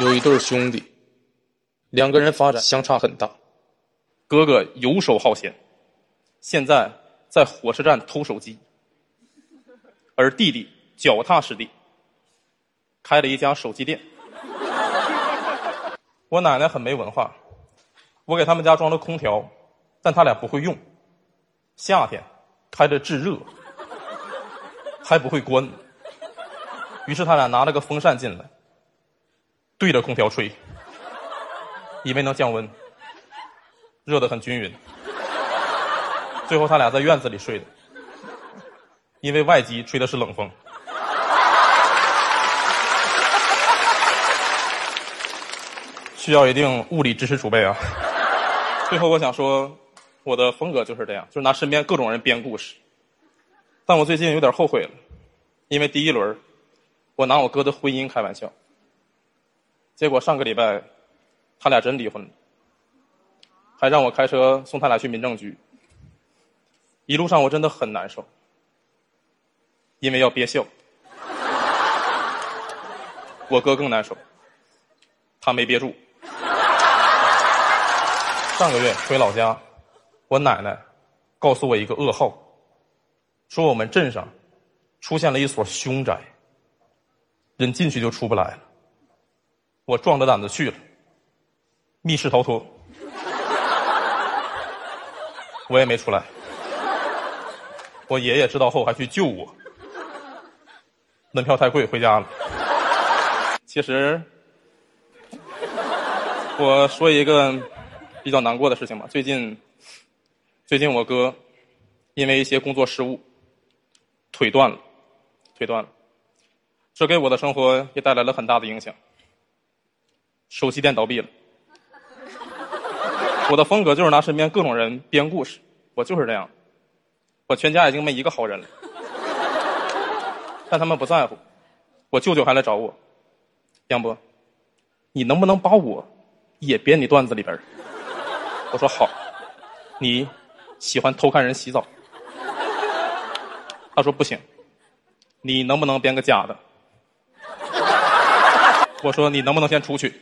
有一对兄弟，两个人发展相差很大。哥哥游手好闲，现在在火车站偷手机，而弟弟脚踏实地，开了一家手机店。我奶奶很没文化，我给他们家装了空调，但他俩不会用。夏天开着制热，还不会关。于是他俩拿了个风扇进来，对着空调吹，以为能降温，热得很均匀。最后他俩在院子里睡的，因为外机吹的是冷风。需要一定物理知识储备啊！最后我想说，我的风格就是这样，就是拿身边各种人编故事。但我最近有点后悔了，因为第一轮我拿我哥的婚姻开玩笑，结果上个礼拜他俩真离婚了，还让我开车送他俩去民政局。一路上我真的很难受，因为要憋笑。我哥更难受，他没憋住。上个月回老家，我奶奶告诉我一个噩耗，说我们镇上出现了一所凶宅，人进去就出不来了。我壮着胆子去了，密室逃脱，我也没出来。我爷爷知道后还去救我，门票太贵，回家了。其实，我说一个。比较难过的事情吧。最近，最近我哥因为一些工作失误，腿断了，腿断了，这给我的生活也带来了很大的影响。手机店倒闭了，我的风格就是拿身边各种人编故事，我就是这样。我全家已经没一个好人了，但他们不在乎。我舅舅还来找我，杨波，你能不能把我也编你段子里边？我说好，你喜欢偷看人洗澡。他说不行，你能不能编个假的？我说你能不能先出去？